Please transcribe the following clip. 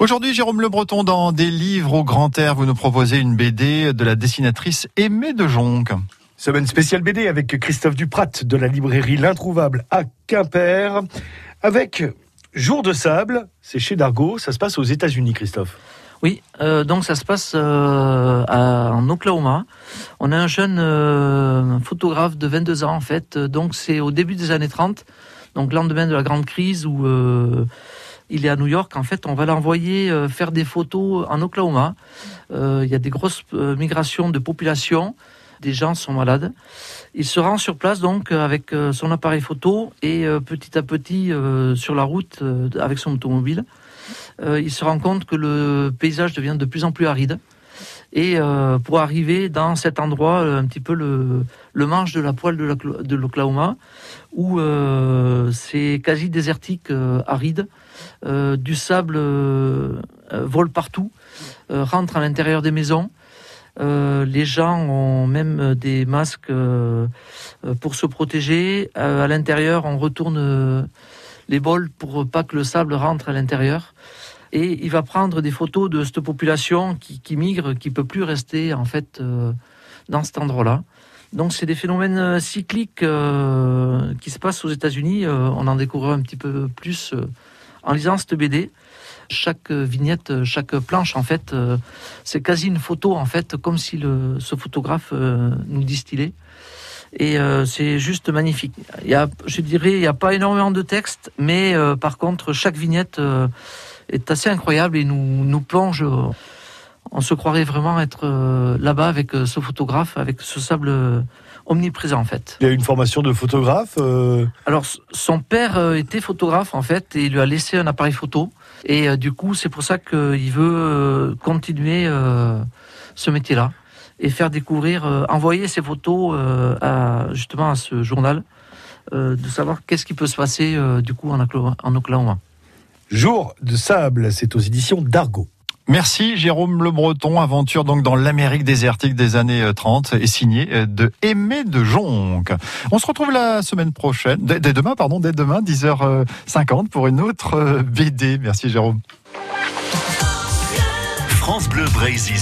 Aujourd'hui, Jérôme Le Breton, dans Des livres au grand air, vous nous proposez une BD de la dessinatrice Aimée de Jonc. Semaine spéciale BD avec Christophe Duprat de la librairie L'Introuvable à Quimper. Avec Jour de sable, c'est chez Dargo, ça se passe aux États-Unis, Christophe. Oui, euh, donc ça se passe euh, en Oklahoma. On a un jeune euh, photographe de 22 ans en fait, donc c'est au début des années 30, donc lendemain de la grande crise où il est à New York. En fait, on va l'envoyer faire des photos en Oklahoma. Il y a des grosses migrations de population des gens sont malades. Il se rend sur place donc avec son appareil photo et petit à petit sur la route avec son automobile, euh, il se rend compte que le paysage devient de plus en plus aride. Et euh, pour arriver dans cet endroit, un petit peu le, le manche de la poêle de l'Oklahoma, où euh, c'est quasi désertique, aride, du sable vole partout, rentre à l'intérieur des maisons. les gens ont même des masques pour se protéger. à l'intérieur, on retourne les bols pour pas que le sable rentre à l'intérieur. Et il va prendre des photos de cette population qui, migre, qui peut plus rester en fait euh, dans cet endroit-là. Donc c'est des phénomènes euh, cycliques euh, qui se passent aux États-Unis. on en découvre un petit peu plus en lisant cette BD. Chaque vignette, chaque planche, en fait, c'est quasi une photo, en fait, comme si le, ce photographe nous distillait. Et c'est juste magnifique. Il y a, je dirais, il n'y a pas énormément de texte, mais par contre, chaque vignette est assez incroyable et nous, nous plonge. On se croirait vraiment être euh, là-bas avec euh, ce photographe, avec ce sable euh, omniprésent en fait. Il y a une formation de photographe Alors son père était photographe en fait et il lui a laissé un appareil photo et du coup c'est pour ça qu'il veut continuer ce métier-là et faire découvrir, envoyer ses photos à, justement à ce journal, de savoir qu'est-ce qui peut se passer du coup en, en Oklahoma. Jour de sable, c'est aux éditions d'Argo. Merci Jérôme Le Breton, aventure donc dans l'Amérique désertique des années 30 et signé euh, de Aimé de Jonc. On se retrouve la semaine prochaine, dès, demain pardon, dès demain 10h50 pour une autre euh, BD. Merci Jérôme. France Bleu Brésil.